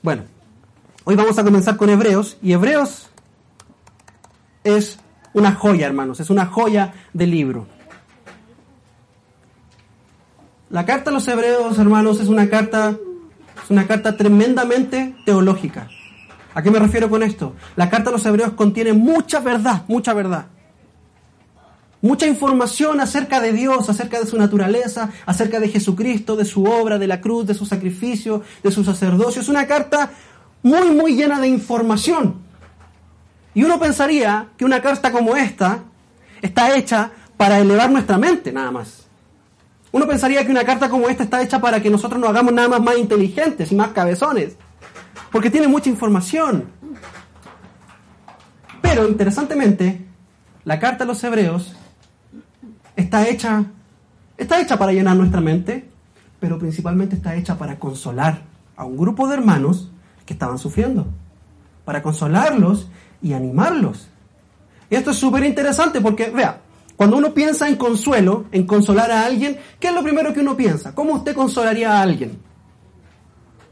Bueno, hoy vamos a comenzar con Hebreos y Hebreos es una joya, hermanos, es una joya del libro. La carta a los Hebreos, hermanos, es una carta es una carta tremendamente teológica. ¿A qué me refiero con esto? La carta a los Hebreos contiene mucha verdad, mucha verdad. Mucha información acerca de Dios, acerca de su naturaleza, acerca de Jesucristo, de su obra, de la cruz, de su sacrificio, de su sacerdocio. Es una carta muy, muy llena de información. Y uno pensaría que una carta como esta está hecha para elevar nuestra mente, nada más. Uno pensaría que una carta como esta está hecha para que nosotros nos hagamos nada más más inteligentes y más cabezones. Porque tiene mucha información. Pero interesantemente, la carta a los hebreos está hecha, está hecha para llenar nuestra mente, pero principalmente está hecha para consolar a un grupo de hermanos que estaban sufriendo, para consolarlos y animarlos. Y esto es súper interesante porque, vea, cuando uno piensa en consuelo, en consolar a alguien, ¿qué es lo primero que uno piensa? ¿Cómo usted consolaría a alguien?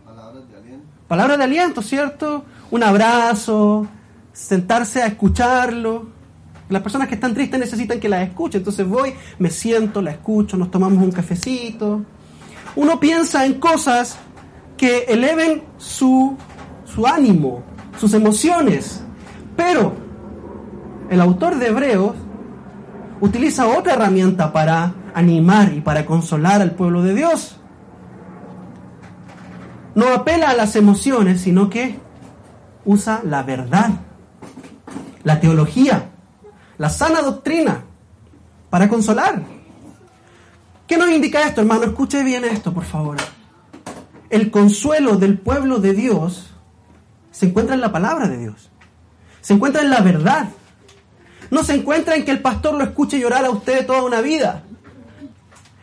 Palabras de aliento. Palabras de aliento, ¿cierto? Un abrazo, sentarse a escucharlo. Las personas que están tristes necesitan que las escuche. Entonces voy, me siento, la escucho, nos tomamos un cafecito. Uno piensa en cosas que eleven su, su ánimo, sus emociones. Pero el autor de Hebreos utiliza otra herramienta para animar y para consolar al pueblo de Dios. No apela a las emociones, sino que usa la verdad, la teología, la sana doctrina para consolar. ¿Qué nos indica esto, hermano? Escuche bien esto, por favor. El consuelo del pueblo de Dios se encuentra en la palabra de Dios. Se encuentra en la verdad. No se encuentra en que el pastor lo escuche llorar a usted toda una vida.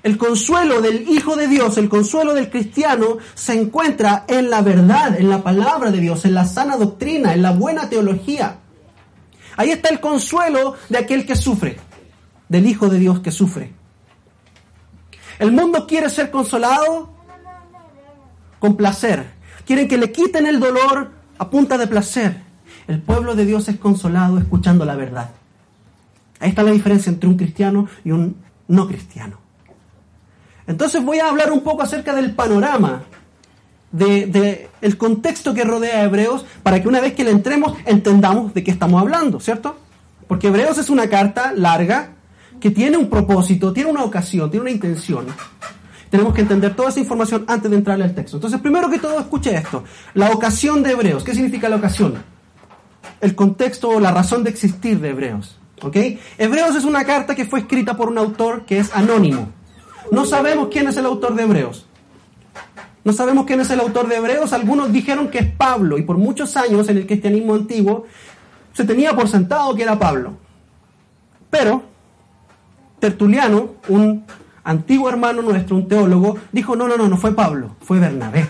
El consuelo del Hijo de Dios, el consuelo del cristiano, se encuentra en la verdad, en la palabra de Dios, en la sana doctrina, en la buena teología. Ahí está el consuelo de aquel que sufre, del Hijo de Dios que sufre. El mundo quiere ser consolado con placer. Quieren que le quiten el dolor a punta de placer. El pueblo de Dios es consolado escuchando la verdad. Ahí está la diferencia entre un cristiano y un no cristiano. Entonces voy a hablar un poco acerca del panorama de, el contexto que rodea a Hebreos para que una vez que le entremos entendamos de qué estamos hablando, ¿cierto? Porque Hebreos es una carta larga que tiene un propósito, tiene una ocasión, tiene una intención. Tenemos que entender toda esa información antes de entrarle al texto. Entonces, primero que todo, escuche esto. La ocasión de Hebreos. ¿Qué significa la ocasión? El contexto o la razón de existir de Hebreos. ¿Ok? Hebreos es una carta que fue escrita por un autor que es anónimo. No sabemos quién es el autor de Hebreos. No sabemos quién es el autor de Hebreos. Algunos dijeron que es Pablo y por muchos años en el cristianismo antiguo se tenía por sentado que era Pablo. Pero Tertuliano, un antiguo hermano nuestro, un teólogo, dijo, no, no, no, no fue Pablo, fue Bernabé.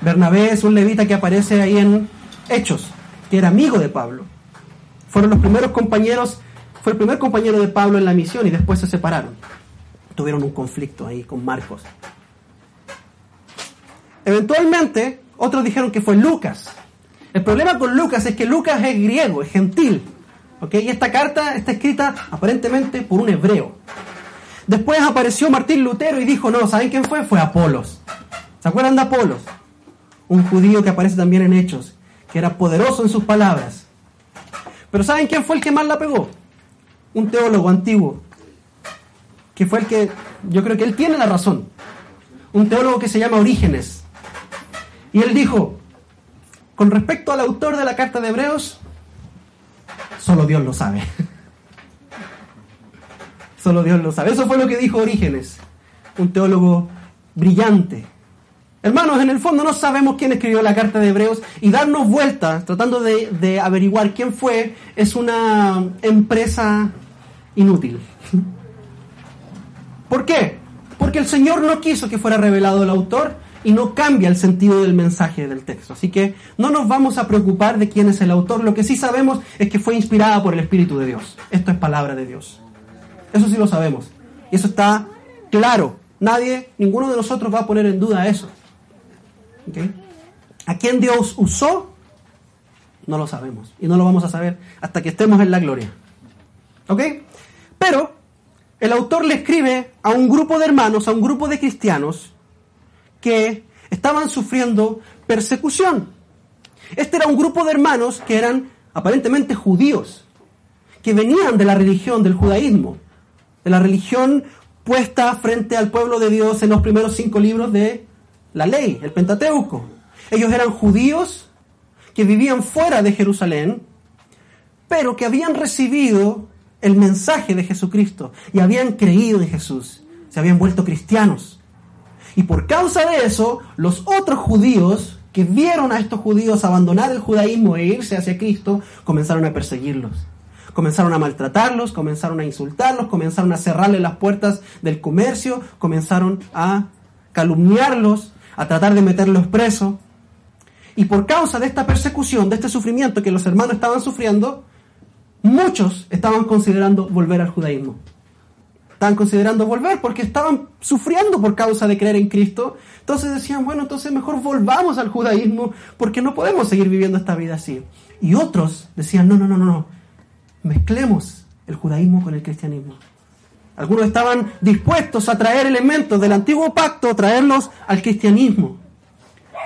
Bernabé es un levita que aparece ahí en Hechos, que era amigo de Pablo. Fueron los primeros compañeros, fue el primer compañero de Pablo en la misión y después se separaron. Tuvieron un conflicto ahí con Marcos. Eventualmente, otros dijeron que fue Lucas. El problema con Lucas es que Lucas es griego, es gentil. Y esta carta está escrita aparentemente por un hebreo. Después apareció Martín Lutero y dijo, no, ¿saben quién fue? Fue Apolos. ¿Se acuerdan de Apolos? Un judío que aparece también en Hechos, que era poderoso en sus palabras. Pero ¿saben quién fue el que más la pegó? Un teólogo antiguo, que fue el que, yo creo que él tiene la razón. Un teólogo que se llama Orígenes. Y él dijo, con respecto al autor de la carta de Hebreos, solo Dios lo sabe. solo Dios lo sabe. Eso fue lo que dijo Orígenes, un teólogo brillante. Hermanos, en el fondo no sabemos quién escribió la carta de Hebreos y darnos vueltas tratando de, de averiguar quién fue es una empresa inútil. ¿Por qué? Porque el Señor no quiso que fuera revelado el autor y no cambia el sentido del mensaje del texto. Así que no nos vamos a preocupar de quién es el autor. Lo que sí sabemos es que fue inspirada por el Espíritu de Dios. Esto es palabra de Dios. Eso sí lo sabemos. Y eso está claro. Nadie, ninguno de nosotros va a poner en duda eso. ¿A quién Dios usó? No lo sabemos. Y no lo vamos a saber hasta que estemos en la gloria. ¿Ok? Pero el autor le escribe a un grupo de hermanos, a un grupo de cristianos que estaban sufriendo persecución. Este era un grupo de hermanos que eran aparentemente judíos, que venían de la religión del judaísmo, de la religión puesta frente al pueblo de Dios en los primeros cinco libros de la ley, el Pentateuco. Ellos eran judíos que vivían fuera de Jerusalén, pero que habían recibido el mensaje de Jesucristo y habían creído en Jesús, se habían vuelto cristianos. Y por causa de eso, los otros judíos que vieron a estos judíos abandonar el judaísmo e irse hacia Cristo, comenzaron a perseguirlos. Comenzaron a maltratarlos, comenzaron a insultarlos, comenzaron a cerrarle las puertas del comercio, comenzaron a calumniarlos, a tratar de meterlos presos. Y por causa de esta persecución, de este sufrimiento que los hermanos estaban sufriendo, muchos estaban considerando volver al judaísmo. Estaban considerando volver porque estaban sufriendo por causa de creer en Cristo. Entonces decían, bueno, entonces mejor volvamos al judaísmo porque no podemos seguir viviendo esta vida así. Y otros decían, no, no, no, no, no, mezclemos el judaísmo con el cristianismo. Algunos estaban dispuestos a traer elementos del antiguo pacto, traerlos al cristianismo.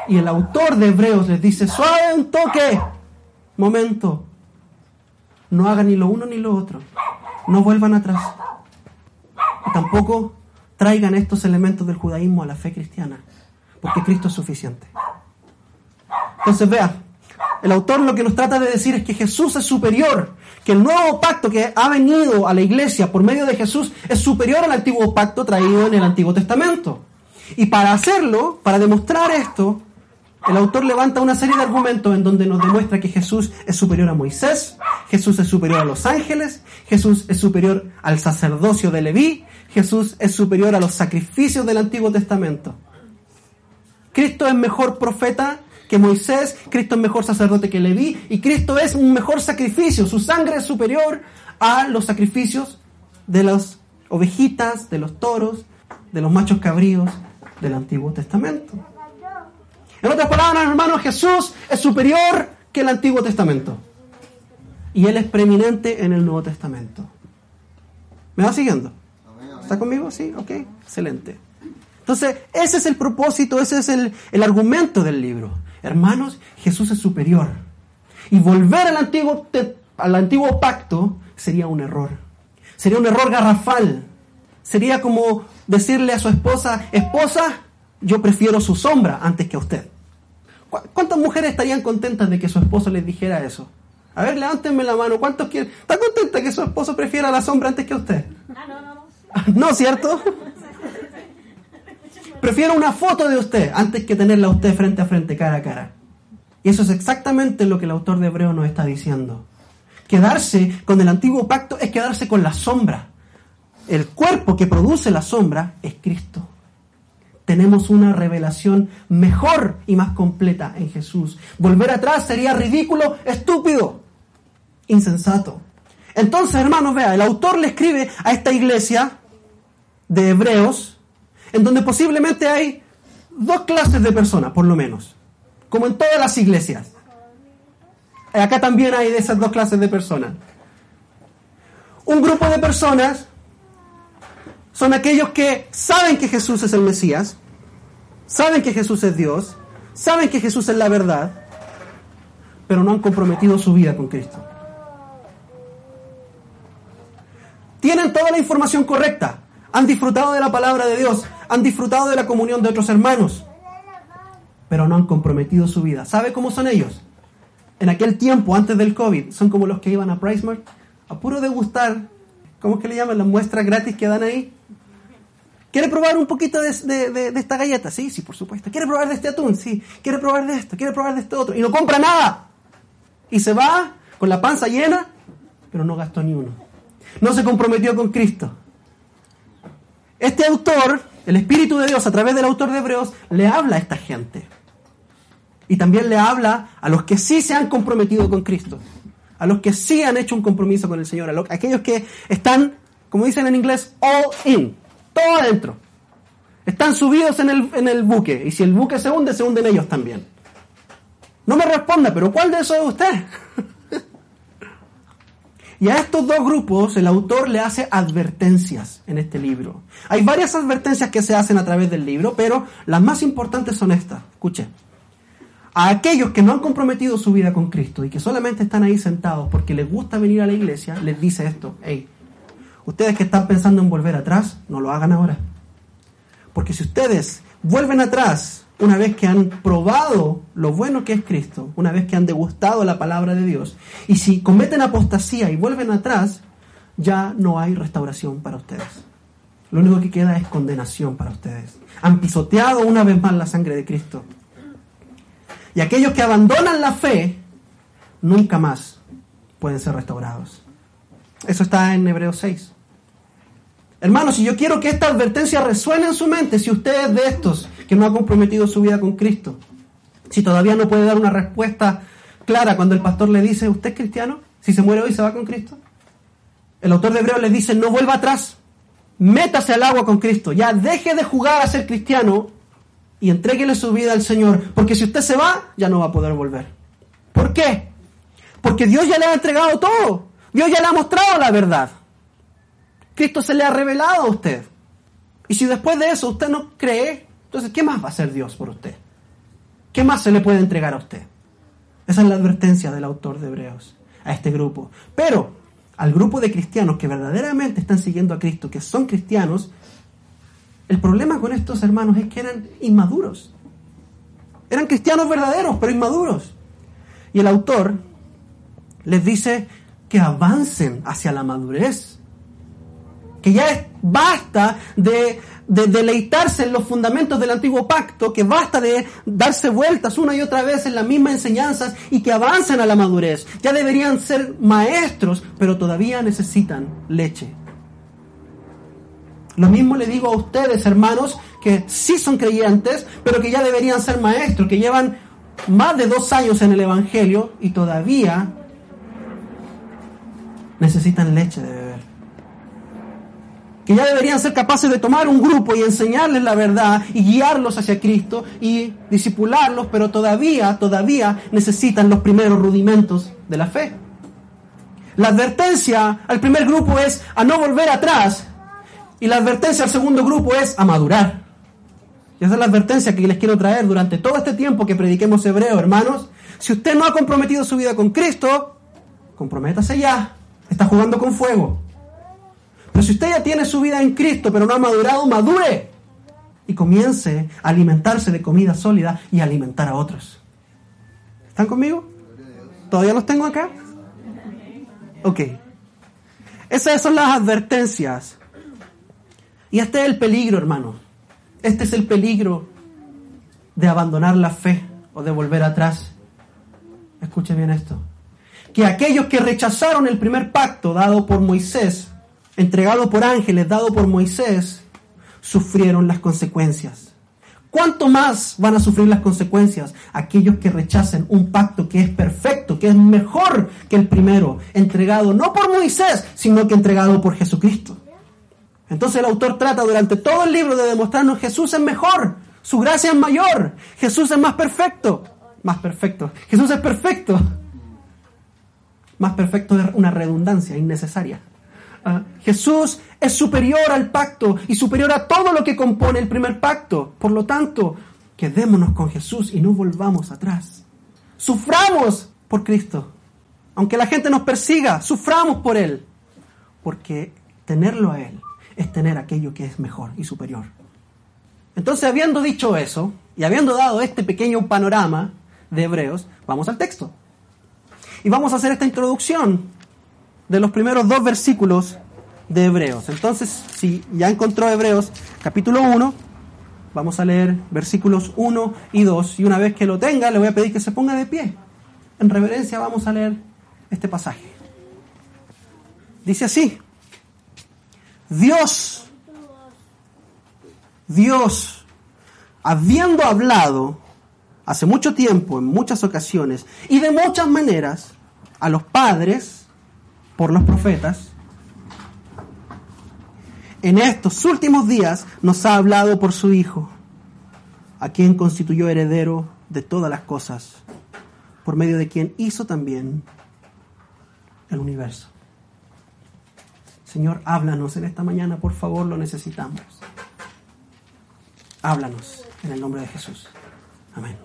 Y el autor de Hebreos les dice, suave un toque, momento, no hagan ni lo uno ni lo otro, no vuelvan atrás. Tampoco traigan estos elementos del judaísmo a la fe cristiana, porque Cristo es suficiente. Entonces vea, el autor lo que nos trata de decir es que Jesús es superior, que el nuevo pacto que ha venido a la iglesia por medio de Jesús es superior al antiguo pacto traído en el Antiguo Testamento. Y para hacerlo, para demostrar esto, el autor levanta una serie de argumentos en donde nos demuestra que Jesús es superior a Moisés, Jesús es superior a los ángeles, Jesús es superior al sacerdocio de Leví, Jesús es superior a los sacrificios del Antiguo Testamento. Cristo es mejor profeta que Moisés, Cristo es mejor sacerdote que Leví y Cristo es un mejor sacrificio. Su sangre es superior a los sacrificios de las ovejitas, de los toros, de los machos cabríos del Antiguo Testamento. En otras palabras, hermanos, Jesús es superior que el Antiguo Testamento. Y Él es preeminente en el Nuevo Testamento. ¿Me va siguiendo? ¿Está conmigo? Sí, ok, excelente. Entonces, ese es el propósito, ese es el, el argumento del libro. Hermanos, Jesús es superior. Y volver al antiguo, al antiguo pacto sería un error. Sería un error garrafal. Sería como decirle a su esposa, esposa, yo prefiero su sombra antes que a usted. ¿Cuántas mujeres estarían contentas de que su esposo les dijera eso? A ver, levántenme la mano. ¿Cuántos quieren? ¿Está contenta que su esposo prefiera la sombra antes que usted? Ah, no, no, no. ¿No, cierto? Prefiero una foto de usted antes que tenerla a usted frente a frente, cara a cara. Y eso es exactamente lo que el autor de Hebreo nos está diciendo. Quedarse con el antiguo pacto es quedarse con la sombra. El cuerpo que produce la sombra es Cristo tenemos una revelación mejor y más completa en Jesús. Volver atrás sería ridículo, estúpido, insensato. Entonces, hermanos, vea, el autor le escribe a esta iglesia de hebreos, en donde posiblemente hay dos clases de personas, por lo menos, como en todas las iglesias. Acá también hay de esas dos clases de personas. Un grupo de personas son aquellos que saben que Jesús es el Mesías, saben que Jesús es Dios, saben que Jesús es la verdad, pero no han comprometido su vida con Cristo. Tienen toda la información correcta, han disfrutado de la palabra de Dios, han disfrutado de la comunión de otros hermanos, pero no han comprometido su vida. ¿Sabe cómo son ellos? En aquel tiempo, antes del COVID, son como los que iban a PriceMart a puro degustar, ¿cómo es que le llaman? Las muestras gratis que dan ahí. ¿Quiere probar un poquito de, esta galleta? Sí, sí, por supuesto. ¿Quiere probar de este atún? Sí. ¿Quiere probar de esto? ¿Quiere probar de este otro? Y no compra nada. Y se va con la panza llena, pero no gastó ni uno. No se comprometió con Cristo. Este autor, el Espíritu de Dios, a través del autor de Hebreos, le habla a esta gente. Y también le habla a los que sí se han comprometido con Cristo. A los que sí han hecho un compromiso con el Señor. A aquellos que están, como dicen en inglés, all in todo adentro. Están subidos en el, en el buque. Y si el buque se hunde, se hunden ellos también. No me responda, pero ¿cuál de esos es usted? y a estos dos grupos el autor le hace advertencias en este libro. Hay varias advertencias que se hacen a través del libro, pero las más importantes son estas. Escuche. A aquellos que no han comprometido su vida con Cristo y que solamente están ahí sentados porque les gusta venir a la iglesia, les dice esto. Hey, ustedes que están pensando en volver atrás, no lo hagan ahora. Porque si ustedes vuelven atrás una vez que han probado lo bueno que es Cristo, una vez que han degustado la palabra de Dios, y si cometen apostasía y vuelven atrás, ya no hay restauración para ustedes. Lo único que queda es condenación para ustedes. Han pisoteado una vez más la sangre de Cristo. Y aquellos que abandonan la fe, nunca más pueden ser restaurados. Eso está en Hebreos 6. Hermanos, si yo quiero que esta advertencia resuene en su mente, si usted es de estos que no ha comprometido su vida con Cristo, si todavía no puede dar una respuesta clara cuando el pastor le dice, ¿usted es cristiano? Si se muere hoy, ¿se va con Cristo? El autor de Hebreos le dice, no vuelva atrás, métase al agua con Cristo, ya deje de jugar a ser cristiano y entréguele su vida al Señor, porque si usted se va, ya no va a poder volver. ¿Por qué? Porque Dios ya le ha entregado todo, Dios ya le ha mostrado la verdad. Cristo se le ha revelado a usted. Y si después de eso usted no cree, entonces, ¿qué más va a hacer Dios por usted? ¿Qué más se le puede entregar a usted? Esa es la advertencia del autor de Hebreos a este grupo. Pero al grupo de cristianos que verdaderamente están siguiendo a Cristo, que son cristianos, el problema con estos hermanos es que eran inmaduros. Eran cristianos verdaderos, pero inmaduros. Y el autor les dice que avancen hacia la madurez que ya basta de, deleitarse en los fundamentos del antiguo pacto, que basta de darse vueltas una y otra vez en las mismas enseñanzas y que avancen a la madurez. Ya deberían ser maestros, pero todavía necesitan leche. Lo mismo le digo a ustedes, hermanos, que sí son creyentes, pero que ya deberían ser maestros, que llevan más de dos años en el Evangelio y todavía necesitan leche de que ya deberían ser capaces de tomar un grupo y enseñarles la verdad y guiarlos hacia Cristo y disipularlos, pero todavía, todavía necesitan los primeros rudimentos de la fe. La advertencia al primer grupo es a no volver atrás y la advertencia al segundo grupo es a madurar. Y esa es la advertencia que les quiero traer durante todo este tiempo que prediquemos hebreo, hermanos. Si usted no ha comprometido su vida con Cristo, comprométase ya. Está jugando con fuego. Pero si usted ya tiene su vida en Cristo, pero no ha madurado, madure y comience a alimentarse de comida sólida y alimentar a otros. ¿Están conmigo? ¿Todavía los tengo acá? Ok. Esas son las advertencias. Y este es el peligro, hermano. Este es el peligro de abandonar la fe o de volver atrás. Escuche bien esto. Que aquellos que rechazaron el primer pacto dado por Moisés entregado por ángeles, dado por Moisés, sufrieron las consecuencias. ¿Cuánto más van a sufrir las consecuencias aquellos que rechacen un pacto que es perfecto, que es mejor que el primero, entregado no por Moisés, sino que entregado por Jesucristo? Entonces el autor trata durante todo el libro de demostrarnos Jesús es mejor, su gracia es mayor, Jesús es más perfecto, más perfecto, Jesús es perfecto, más perfecto es una redundancia innecesaria. Ah, Jesús es superior al pacto y superior a todo lo que compone el primer pacto. Por lo tanto, quedémonos con Jesús y no volvamos atrás. Suframos por Cristo. Aunque la gente nos persiga, suframos por Él. Porque tenerlo a Él es tener aquello que es mejor y superior. Entonces, habiendo dicho eso y habiendo dado este pequeño panorama de Hebreos, vamos al texto. Y vamos a hacer esta introducción de los primeros dos versículos de Hebreos. Entonces, si ya encontró Hebreos capítulo 1, vamos a leer versículos 1 y 2. Y una vez que lo tenga, le voy a pedir que se ponga de pie. En reverencia vamos a leer este pasaje. Dice así, Dios, Dios, habiendo hablado hace mucho tiempo, en muchas ocasiones y de muchas maneras, a los padres, por los profetas, en estos últimos días nos ha hablado por su Hijo, a quien constituyó heredero de todas las cosas, por medio de quien hizo también el universo. Señor, háblanos en esta mañana, por favor, lo necesitamos. Háblanos en el nombre de Jesús. Amén.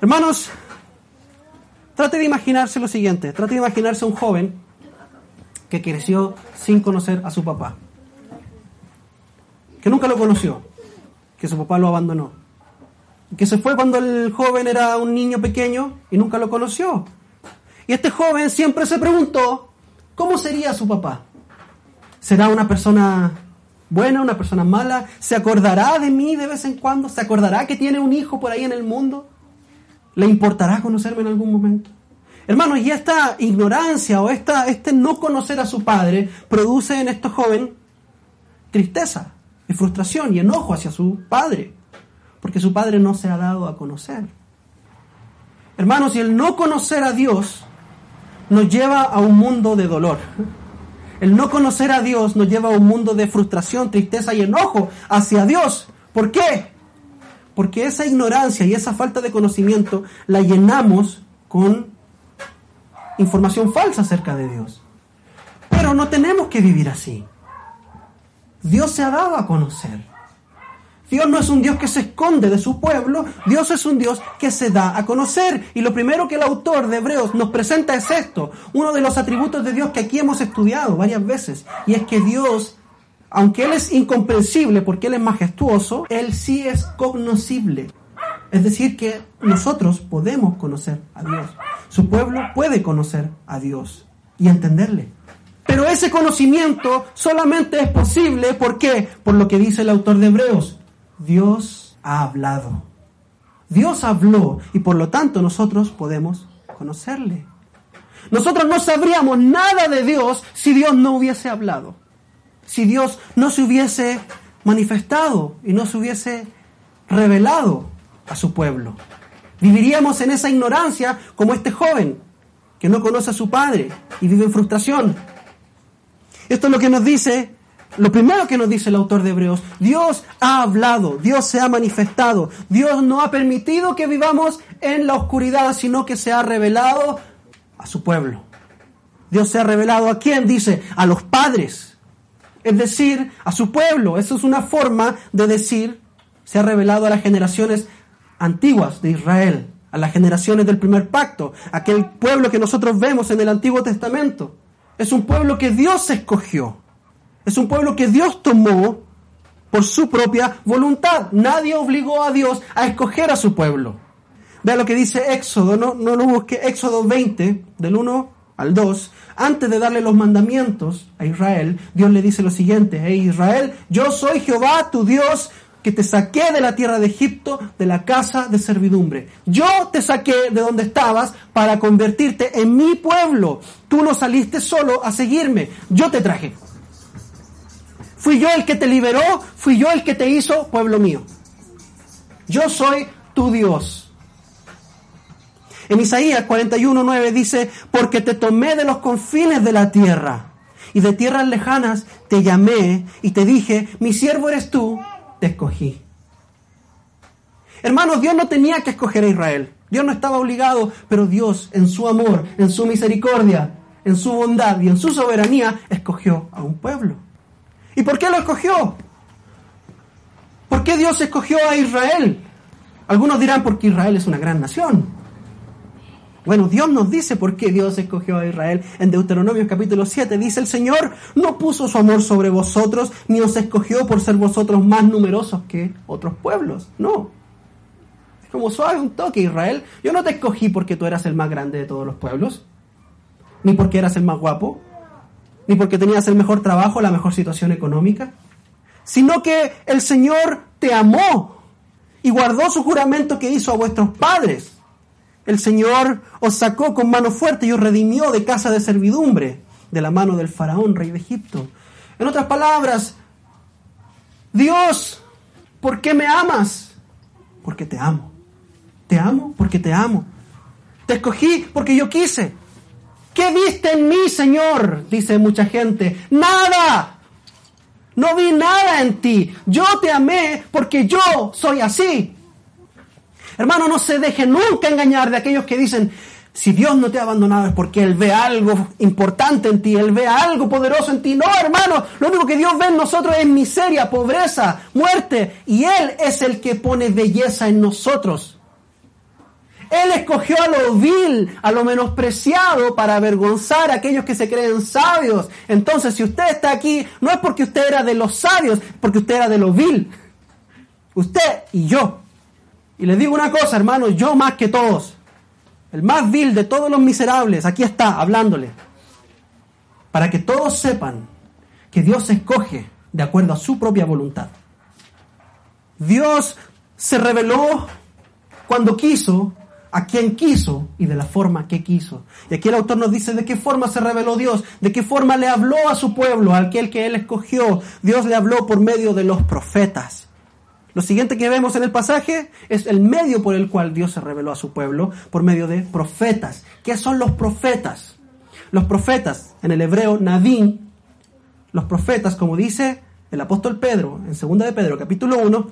Hermanos, trate de imaginarse lo siguiente. Trate de imaginarse un joven que creció sin conocer a su papá. Que nunca lo conoció. Que su papá lo abandonó. Que se fue cuando el joven era un niño pequeño y nunca lo conoció. Y este joven siempre se preguntó, ¿cómo sería su papá? ¿Será una persona buena, una persona mala? ¿Se acordará de mí de vez en cuando? ¿Se acordará que tiene un hijo por ahí en el mundo? ¿Le importará conocerme en algún momento? Hermanos, y esta ignorancia o esta, este no conocer a su padre produce en este joven tristeza y frustración y enojo hacia su padre, porque su padre no se ha dado a conocer. Hermanos, y el no conocer a Dios nos lleva a un mundo de dolor. El no conocer a Dios nos lleva a un mundo de frustración, tristeza y enojo hacia Dios. ¿Por qué? Porque esa ignorancia y esa falta de conocimiento la llenamos con información falsa acerca de Dios. Pero no tenemos que vivir así. Dios se ha dado a conocer. Dios no es un Dios que se esconde de su pueblo, Dios es un Dios que se da a conocer. Y lo primero que el autor de Hebreos nos presenta es esto, uno de los atributos de Dios que aquí hemos estudiado varias veces, y es que Dios, aunque Él es incomprensible porque Él es majestuoso, Él sí es cognoscible. Es decir, que nosotros podemos conocer a Dios. Su pueblo puede conocer a Dios y entenderle. Pero ese conocimiento solamente es posible, ¿por qué? Por lo que dice el autor de Hebreos. Dios ha hablado. Dios habló y por lo tanto nosotros podemos conocerle. Nosotros no sabríamos nada de Dios si Dios no hubiese hablado. Si Dios no se hubiese manifestado y no se hubiese revelado a su pueblo. Viviríamos en esa ignorancia como este joven que no conoce a su padre y vive en frustración. Esto es lo que nos dice, lo primero que nos dice el autor de Hebreos. Dios ha hablado, Dios se ha manifestado, Dios no ha permitido que vivamos en la oscuridad, sino que se ha revelado a su pueblo. Dios se ha revelado a quién, dice, a los padres, es decir, a su pueblo. Eso es una forma de decir, se ha revelado a las generaciones antiguas de Israel, a las generaciones del primer pacto, aquel pueblo que nosotros vemos en el Antiguo Testamento. Es un pueblo que Dios escogió. Es un pueblo que Dios tomó por su propia voluntad. Nadie obligó a Dios a escoger a su pueblo. Vea lo que dice Éxodo, no, no lo busque, Éxodo 20, del 1 al 2. Antes de darle los mandamientos a Israel, Dios le dice lo siguiente, hey Israel, yo soy Jehová tu Dios, que te saqué de la tierra de Egipto, de la casa de servidumbre. Yo te saqué de donde estabas para convertirte en mi pueblo. Tú no saliste solo a seguirme, yo te traje. Fui yo el que te liberó, fui yo el que te hizo pueblo mío. Yo soy tu Dios. En Isaías 41:9 dice, porque te tomé de los confines de la tierra y de tierras lejanas te llamé y te dije, mi siervo eres tú, te escogí. Hermanos, Dios no tenía que escoger a Israel. Dios no estaba obligado, pero Dios en su amor, en su misericordia, en su bondad y en su soberanía escogió a un pueblo. ¿Y por qué lo escogió? ¿Por qué Dios escogió a Israel? Algunos dirán porque Israel es una gran nación. Bueno, Dios nos dice por qué Dios escogió a Israel. En Deuteronomio capítulo 7 dice el Señor, no puso su amor sobre vosotros, ni os escogió por ser vosotros más numerosos que otros pueblos. No. Es como suave un toque, Israel. Yo no te escogí porque tú eras el más grande de todos los pueblos, ni porque eras el más guapo, ni porque tenías el mejor trabajo, la mejor situación económica, sino que el Señor te amó y guardó su juramento que hizo a vuestros padres el Señor os sacó con mano fuerte y os redimió de casa de servidumbre, de la mano del faraón, rey de Egipto. En otras palabras, Dios, ¿por qué me amas? Porque te amo. Te amo porque te amo. Te escogí porque yo quise. ¿Qué viste en mí, Señor? Dice mucha gente. Nada. No vi nada en ti. Yo te amé porque yo soy así. Hermano, no se deje nunca engañar de aquellos que dicen, si Dios no te ha abandonado es porque Él ve algo importante en ti, Él ve algo poderoso en ti. No, hermano, lo único que Dios ve en nosotros es miseria, pobreza, muerte, y Él es el que pone belleza en nosotros. Él escogió a lo vil, a lo menospreciado para avergonzar a aquellos que se creen sabios. Entonces, si usted está aquí, no es porque usted era de los sabios, porque usted era de lo vil. Usted y yo. Y les digo una cosa, hermano, yo más que todos, el más vil de todos los miserables, aquí está, hablándole. Para que todos sepan que Dios escoge de acuerdo a su propia voluntad. Dios se reveló cuando quiso a quien quiso y de la forma que quiso. Y aquí el autor nos dice de qué forma se reveló Dios, de qué forma le habló a su pueblo, a aquel que él escogió. Dios le habló por medio de los profetas. Lo siguiente que vemos en el pasaje es el medio por el cual Dios se reveló a su pueblo, por medio de profetas. ¿Qué son los profetas? Los profetas, en el hebreo Navín, los profetas, como dice el apóstol Pedro, en 2 de Pedro, capítulo 1,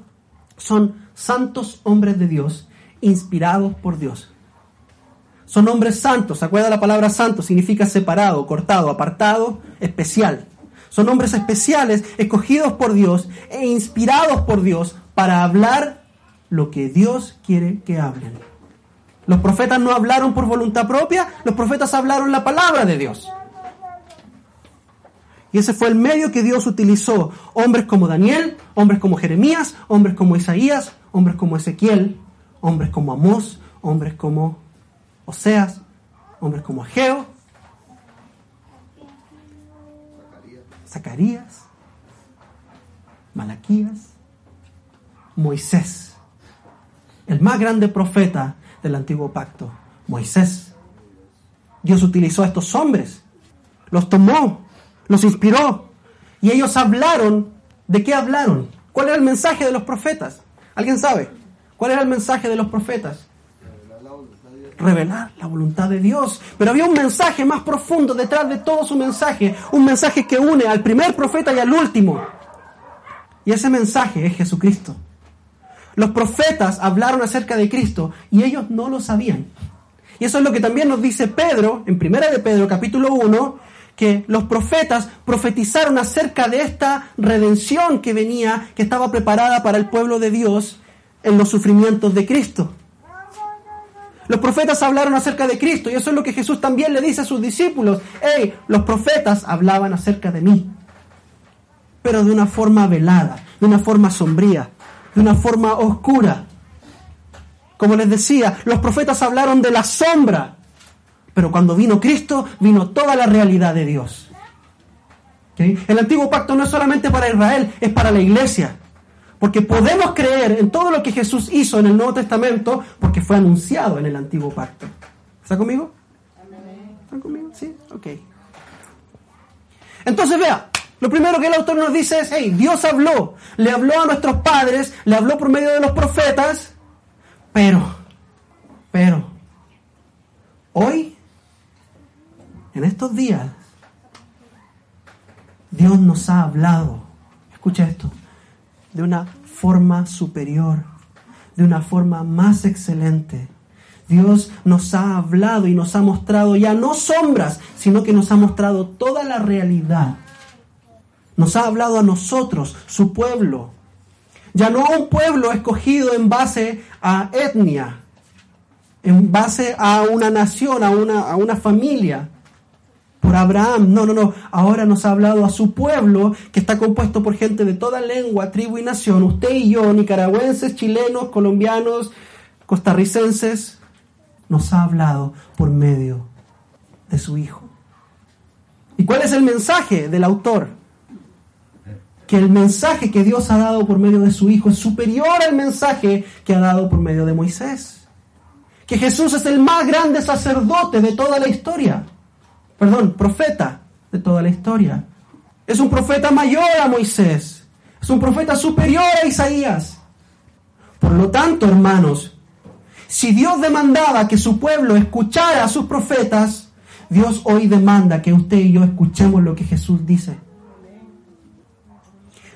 son santos hombres de Dios inspirados por Dios. Son hombres santos, ¿se acuerda la palabra santo? Significa separado, cortado, apartado, especial. Son hombres especiales, escogidos por Dios e inspirados por Dios para hablar lo que Dios quiere que hablen. Los profetas no hablaron por voluntad propia, los profetas hablaron la palabra de Dios. Y ese fue el medio que Dios utilizó. Hombres como Daniel, hombres como Jeremías, hombres como Isaías, hombres como Ezequiel, hombres como Amós, hombres como Oseas, hombres como Ageo, Zacarías, Malaquías, Moisés, el más grande profeta del antiguo pacto, Moisés. Dios utilizó a estos hombres, los tomó, los inspiró y ellos hablaron. ¿De qué hablaron? ¿Cuál era el mensaje de los profetas? ¿Alguien sabe? ¿Cuál era el mensaje de los profetas? Revelar la voluntad de Dios. Pero había un mensaje más profundo detrás de todo su mensaje. Un mensaje que une al primer profeta y al último. Y ese mensaje es Jesucristo. Los profetas hablaron acerca de Cristo y ellos no lo sabían. Y eso es lo que también nos dice Pedro, en Primera de Pedro capítulo 1, que los profetas profetizaron acerca de esta redención que venía, que estaba preparada para el pueblo de Dios en los sufrimientos de Cristo. Los profetas hablaron acerca de Cristo y eso es lo que Jesús también le dice a sus discípulos. Hey, los profetas hablaban acerca de mí, pero de una forma velada, de una forma sombría, de una forma oscura. Como les decía, los profetas hablaron de la sombra, pero cuando vino Cristo, vino toda la realidad de Dios. El antiguo pacto no es solamente para Israel, es para la iglesia. Porque podemos creer en todo lo que Jesús hizo en el Nuevo Testamento porque fue anunciado en el Antiguo Pacto. ¿Está conmigo? ¿Están conmigo? Sí, ok. Entonces vea, lo primero que el autor nos dice es, hey, Dios habló, le habló a nuestros padres, le habló por medio de los profetas, pero, pero, hoy, en estos días, Dios nos ha hablado, escucha esto, de una forma superior, de una forma más excelente. Dios nos ha hablado y nos ha mostrado ya no sombras, sino que nos ha mostrado toda la realidad. Nos ha hablado a nosotros, su pueblo. Ya no a un pueblo escogido en base a etnia, en base a una nación, a una, a una familia, por Abraham. No, no, no. Ahora nos ha hablado a su pueblo, que está compuesto por gente de toda lengua, tribu y nación. Usted y yo, nicaragüenses, chilenos, colombianos, costarricenses, nos ha hablado por medio de su Hijo. ¿Y cuál es el mensaje del autor? Que el mensaje que Dios ha dado por medio de su Hijo es superior al mensaje que ha dado por medio de Moisés. Que Jesús es el más grande sacerdote de toda la historia perdón, profeta de toda la historia. Es un profeta mayor a Moisés. Es un profeta superior a Isaías. Por lo tanto, hermanos, si Dios demandaba que su pueblo escuchara a sus profetas, Dios hoy demanda que usted y yo escuchemos lo que Jesús dice.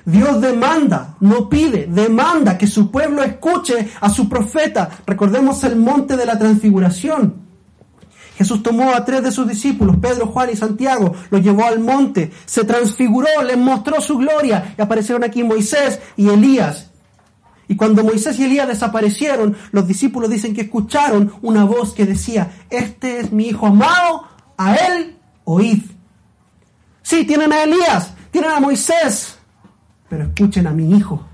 Dios demanda, no pide, demanda que su pueblo escuche a su profeta. Recordemos el monte de la transfiguración. Jesús tomó a tres de sus discípulos, Pedro, Juan y Santiago, los llevó al monte, se transfiguró, les mostró su gloria y aparecieron aquí Moisés y Elías. Y cuando Moisés y Elías desaparecieron, los discípulos dicen que escucharon una voz que decía, este es mi hijo amado, a él oíd. Sí, tienen a Elías, tienen a Moisés, pero escuchen a mi hijo.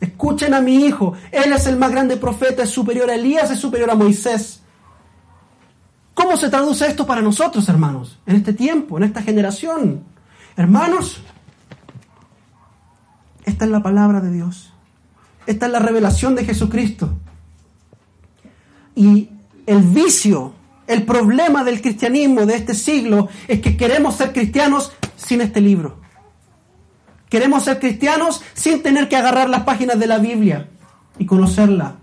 Escuchen a mi hijo. Él es el más grande profeta, es superior a Elías, es superior a Moisés. ¿Cómo se traduce esto para nosotros, hermanos, en este tiempo, en esta generación? Hermanos, esta es la palabra de Dios. Esta es la revelación de Jesucristo. Y el vicio, el problema del cristianismo de este siglo es que queremos ser cristianos sin este libro. Queremos ser cristianos sin tener que agarrar las páginas de la Biblia y conocerla.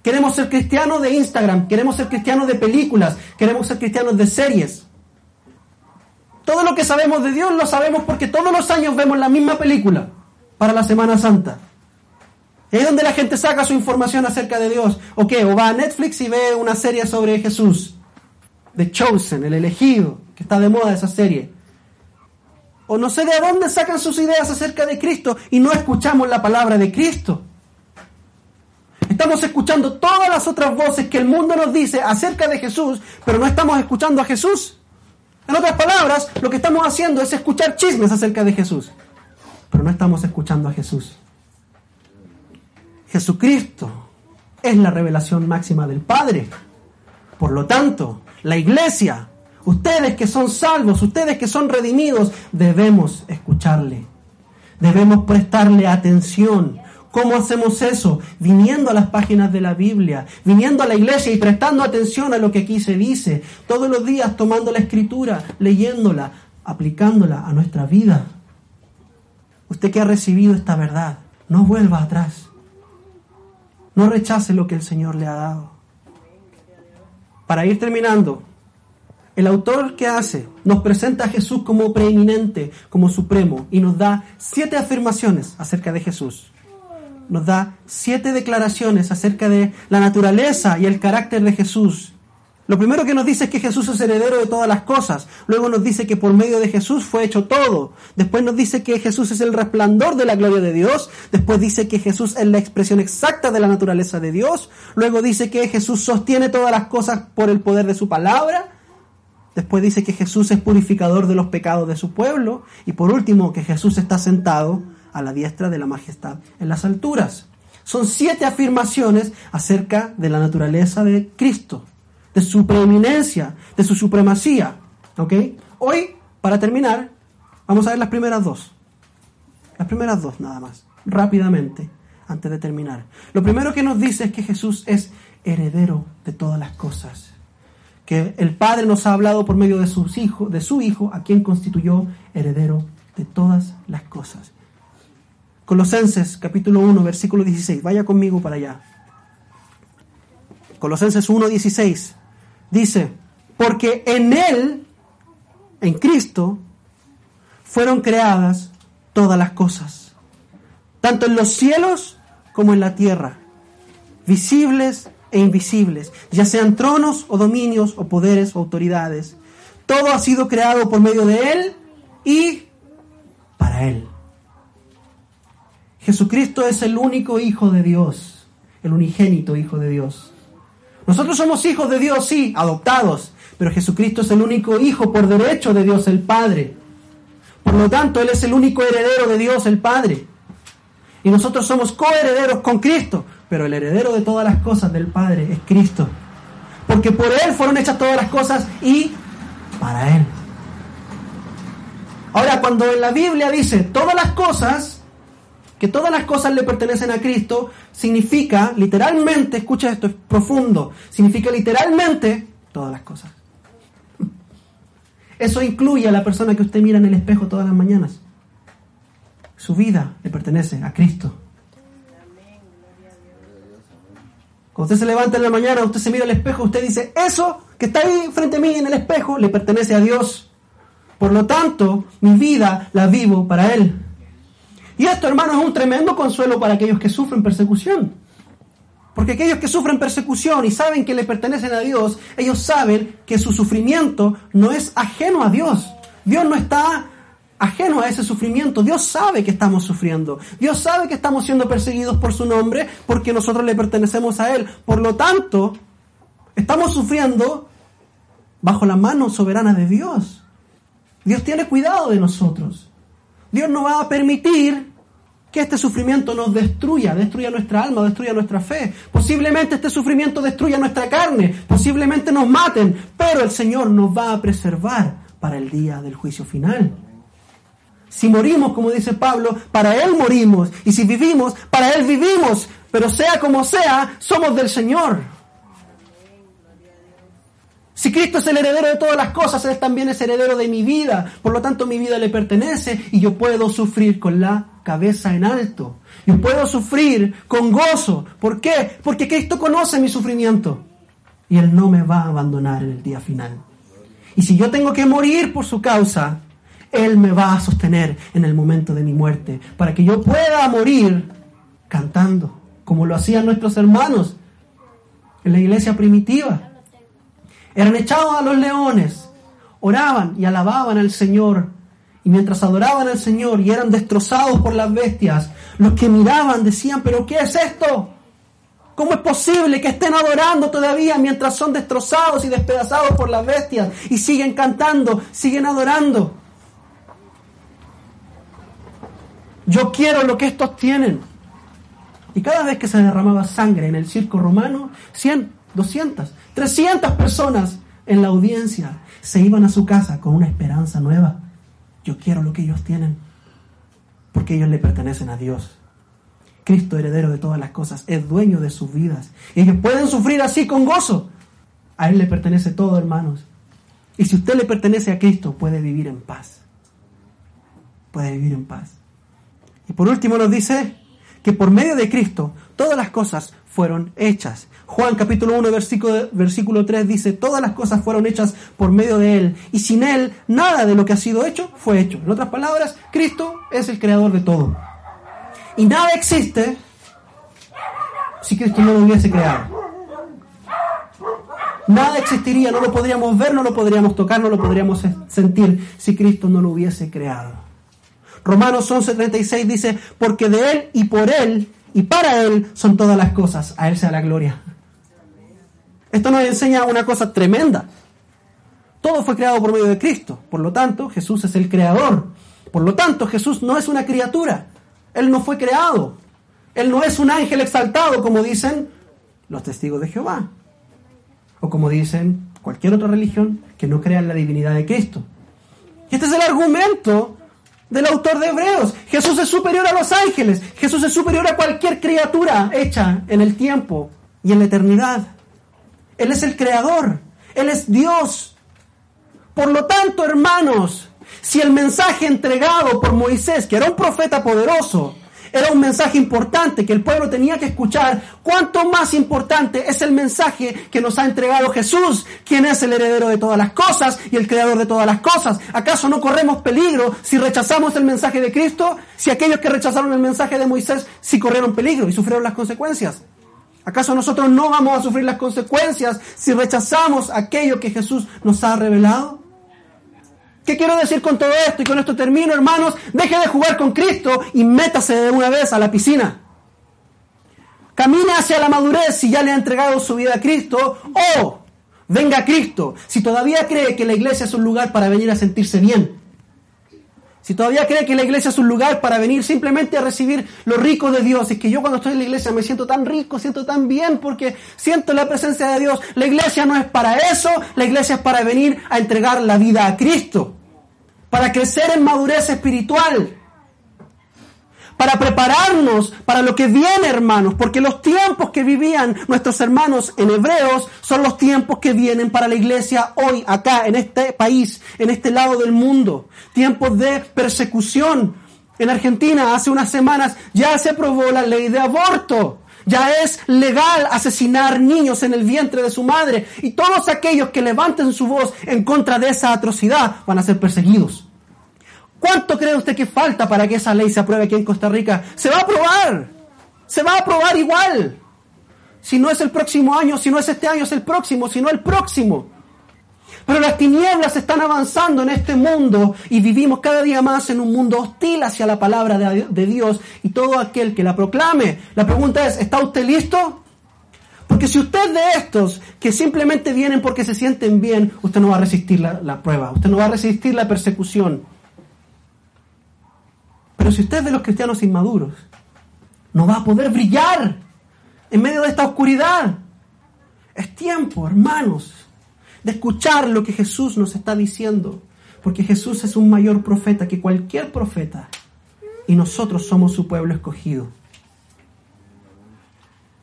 Queremos ser cristianos de Instagram, queremos ser cristianos de películas, queremos ser cristianos de series. Todo lo que sabemos de Dios lo sabemos porque todos los años vemos la misma película para la Semana Santa. Es donde la gente saca su información acerca de Dios. ¿O qué? O va a Netflix y ve una serie sobre Jesús. The Chosen, el elegido, que está de moda esa serie. O no sé de dónde sacan sus ideas acerca de Cristo y no escuchamos la palabra de Cristo. Estamos escuchando todas las otras voces que el mundo nos dice acerca de Jesús, pero no estamos escuchando a Jesús. En otras palabras, lo que estamos haciendo es escuchar chismes acerca de Jesús, pero no estamos escuchando a Jesús. Jesucristo es la revelación máxima del Padre. Por lo tanto, la iglesia, ustedes que son salvos, ustedes que son redimidos, debemos escucharle. Debemos prestarle atención. ¿Cómo hacemos eso? Viniendo a las páginas de la Biblia, viniendo a la iglesia y prestando atención a lo que aquí se dice, todos los días tomando la escritura, leyéndola, aplicándola a nuestra vida. Usted que ha recibido esta verdad, no vuelva atrás. No rechace lo que el Señor le ha dado. Para ir terminando, el autor que hace nos presenta a Jesús como preeminente, como supremo, y nos da siete afirmaciones acerca de Jesús. Nos da siete declaraciones acerca de la naturaleza y el carácter de Jesús lo primero que nos dice es que Jesús es heredero de todas las cosas. Luego nos dice que por medio de Jesús fue hecho todo. Después nos dice que Jesús es el resplandor de la gloria de Dios. Después dice que Jesús es la expresión exacta de la naturaleza de Dios. Luego dice que Jesús sostiene todas las cosas por el poder de su palabra. Después dice que Jesús es purificador de los pecados de su pueblo. Y por último, que Jesús está sentado a la diestra de la majestad en las alturas. Son siete afirmaciones acerca de la naturaleza de Cristo de su preeminencia, de su supremacía. ¿Ok? Hoy, para terminar, vamos a ver las primeras dos. Las primeras dos nada más, rápidamente, antes de terminar. Lo primero que nos dice es que Jesús es heredero de todas las cosas. Que el Padre nos ha hablado por medio de, sus hijos, de su Hijo, a quien constituyó heredero de todas las cosas. Colosenses capítulo 1, versículo 16. Vaya conmigo para allá. Colosenses 1, 16. Dice, porque en Él, en Cristo, fueron creadas todas las cosas, tanto en los cielos como en la tierra, visibles e invisibles, ya sean tronos o dominios o poderes o autoridades. Todo ha sido creado por medio de Él y para Él. Jesucristo es el único Hijo de Dios, el unigénito Hijo de Dios. Nosotros somos hijos de Dios, sí, adoptados, pero Jesucristo es el único hijo por derecho de Dios el Padre. Por lo tanto, Él es el único heredero de Dios el Padre. Y nosotros somos coherederos con Cristo, pero el heredero de todas las cosas del Padre es Cristo. Porque por Él fueron hechas todas las cosas y para Él. Ahora, cuando en la Biblia dice todas las cosas, que todas las cosas le pertenecen a Cristo, significa literalmente, escucha esto, es profundo, significa literalmente todas las cosas. Eso incluye a la persona que usted mira en el espejo todas las mañanas. Su vida le pertenece a Cristo. Cuando usted se levanta en la mañana, usted se mira al espejo, usted dice, eso que está ahí frente a mí en el espejo le pertenece a Dios. Por lo tanto, mi vida la vivo para Él. Y esto, hermano, es un tremendo consuelo para aquellos que sufren persecución. Porque aquellos que sufren persecución y saben que le pertenecen a Dios, ellos saben que su sufrimiento no es ajeno a Dios. Dios no está ajeno a ese sufrimiento. Dios sabe que estamos sufriendo. Dios sabe que estamos siendo perseguidos por su nombre porque nosotros le pertenecemos a Él. Por lo tanto, estamos sufriendo bajo la mano soberana de Dios. Dios tiene cuidado de nosotros. Dios no va a permitir que este sufrimiento nos destruya, destruya nuestra alma, destruya nuestra fe. Posiblemente este sufrimiento destruya nuestra carne, posiblemente nos maten, pero el Señor nos va a preservar para el día del juicio final. Si morimos, como dice Pablo, para Él morimos, y si vivimos, para Él vivimos, pero sea como sea, somos del Señor. Si Cristo es el heredero de todas las cosas, Él también es heredero de mi vida. Por lo tanto, mi vida le pertenece y yo puedo sufrir con la cabeza en alto. Yo puedo sufrir con gozo. ¿Por qué? Porque Cristo conoce mi sufrimiento y Él no me va a abandonar en el día final. Y si yo tengo que morir por su causa, Él me va a sostener en el momento de mi muerte, para que yo pueda morir cantando, como lo hacían nuestros hermanos en la iglesia primitiva. Eran echados a los leones, oraban y alababan al Señor. Y mientras adoraban al Señor y eran destrozados por las bestias, los que miraban decían, pero ¿qué es esto? ¿Cómo es posible que estén adorando todavía mientras son destrozados y despedazados por las bestias y siguen cantando, siguen adorando? Yo quiero lo que estos tienen. Y cada vez que se derramaba sangre en el circo romano, 100, 200, 300 personas en la audiencia se iban a su casa con una esperanza nueva. Yo quiero lo que ellos tienen, porque ellos le pertenecen a Dios. Cristo, heredero de todas las cosas, es dueño de sus vidas. Ellos pueden sufrir así con gozo. A Él le pertenece todo, hermanos. Y si usted le pertenece a Cristo, puede vivir en paz. Puede vivir en paz. Y por último nos dice que por medio de Cristo todas las cosas fueron hechas. Juan capítulo 1 versículo, versículo 3 dice, todas las cosas fueron hechas por medio de Él y sin Él nada de lo que ha sido hecho fue hecho. En otras palabras, Cristo es el creador de todo. Y nada existe si Cristo no lo hubiese creado. Nada existiría, no lo podríamos ver, no lo podríamos tocar, no lo podríamos sentir si Cristo no lo hubiese creado. Romanos 11:36 dice, porque de Él y por Él y para Él son todas las cosas, a Él sea la gloria. Esto nos enseña una cosa tremenda. Todo fue creado por medio de Cristo. Por lo tanto, Jesús es el creador. Por lo tanto, Jesús no es una criatura. Él no fue creado. Él no es un ángel exaltado, como dicen los testigos de Jehová. O como dicen cualquier otra religión que no crea en la divinidad de Cristo. Y este es el argumento del autor de Hebreos. Jesús es superior a los ángeles. Jesús es superior a cualquier criatura hecha en el tiempo y en la eternidad. Él es el creador. Él es Dios. Por lo tanto, hermanos, si el mensaje entregado por Moisés, que era un profeta poderoso, era un mensaje importante que el pueblo tenía que escuchar, cuánto más importante es el mensaje que nos ha entregado Jesús, quien es el heredero de todas las cosas y el creador de todas las cosas. ¿Acaso no corremos peligro si rechazamos el mensaje de Cristo? Si aquellos que rechazaron el mensaje de Moisés sí corrieron peligro y sufrieron las consecuencias. ¿Acaso nosotros no vamos a sufrir las consecuencias si rechazamos aquello que Jesús nos ha revelado? ¿Qué quiero decir con todo esto? Y con esto termino, hermanos. Deje de jugar con Cristo y métase de una vez a la piscina. Camine hacia la madurez si ya le ha entregado su vida a Cristo. O venga a Cristo si todavía cree que la iglesia es un lugar para venir a sentirse bien. Si todavía cree que la iglesia es un lugar para venir simplemente a recibir lo rico de Dios, es que yo cuando estoy en la iglesia me siento tan rico, siento tan bien porque siento la presencia de Dios. La iglesia no es para eso, la iglesia es para venir a entregar la vida a Cristo, para crecer en madurez espiritual, para prepararnos para lo que viene, hermanos, porque los tiempos que vivían nuestros hermanos en Hebreos son los tiempos que vienen para la iglesia hoy, acá, en este país, en este lado del mundo. Tiempos de persecución. En Argentina, hace unas semanas, ya se aprobó la ley de aborto. Ya es legal asesinar niños en el vientre de su madre. Y todos aquellos que levanten su voz en contra de esa atrocidad van a ser perseguidos. ¿Cuánto cree usted que falta para que esa ley se apruebe aquí en Costa Rica? Se va a aprobar. Se va a aprobar igual. Si no es el próximo año, si no es este año, es el próximo, si no el próximo. Pero las tinieblas están avanzando en este mundo y vivimos cada día más en un mundo hostil hacia la palabra de, Dios y todo aquel que la proclame. La pregunta es, ¿está usted listo? Porque si usted de estos que simplemente vienen porque se sienten bien, usted no va a resistir la, la prueba, usted no va a resistir la persecución. Pero si usted es de los cristianos inmaduros, no va a poder brillar en medio de esta oscuridad. Es tiempo, hermanos, de escuchar lo que Jesús nos está diciendo, porque Jesús es un mayor profeta que cualquier profeta y nosotros somos su pueblo escogido.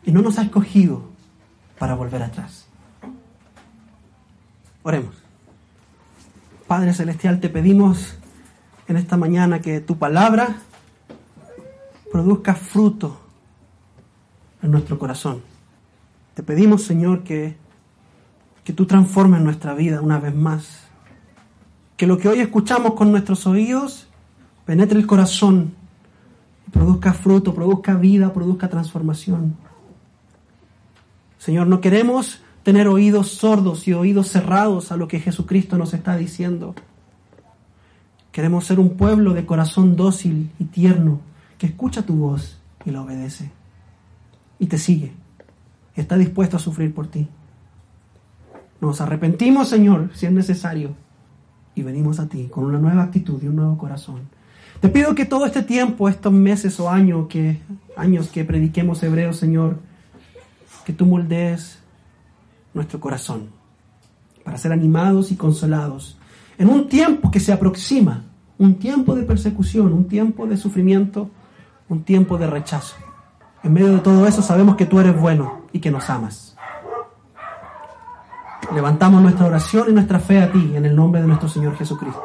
Y no nos ha escogido para volver atrás. Oremos. Padre Celestial, te pedimos en esta mañana que tu palabra produzca fruto en nuestro corazón. Te pedimos, Señor, que, que tú transformes nuestra vida una vez más. Que lo que hoy escuchamos con nuestros oídos penetre el corazón produzca fruto, produzca vida, produzca transformación. Señor, no queremos tener oídos sordos y oídos cerrados a lo que Jesucristo nos está diciendo. Queremos ser un pueblo de corazón dócil y tierno que escucha tu voz y la obedece. Y te sigue. Está dispuesto a sufrir por ti. Nos arrepentimos, Señor, si es necesario. Y venimos a ti con una nueva actitud y un nuevo corazón. Te pido que todo este tiempo, estos meses o años que, años que prediquemos hebreo, Señor, que tú moldees nuestro corazón para ser animados y consolados en un tiempo que se aproxima un tiempo de persecución, un tiempo de sufrimiento, un tiempo de rechazo. En medio de todo eso sabemos que tú eres bueno y que nos amas. Levantamos nuestra oración y nuestra fe a ti en el nombre de nuestro Señor Jesucristo.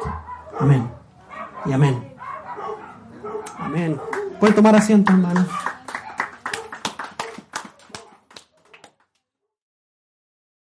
Amén. Y amén. Amén. Pueden tomar asiento, hermanos.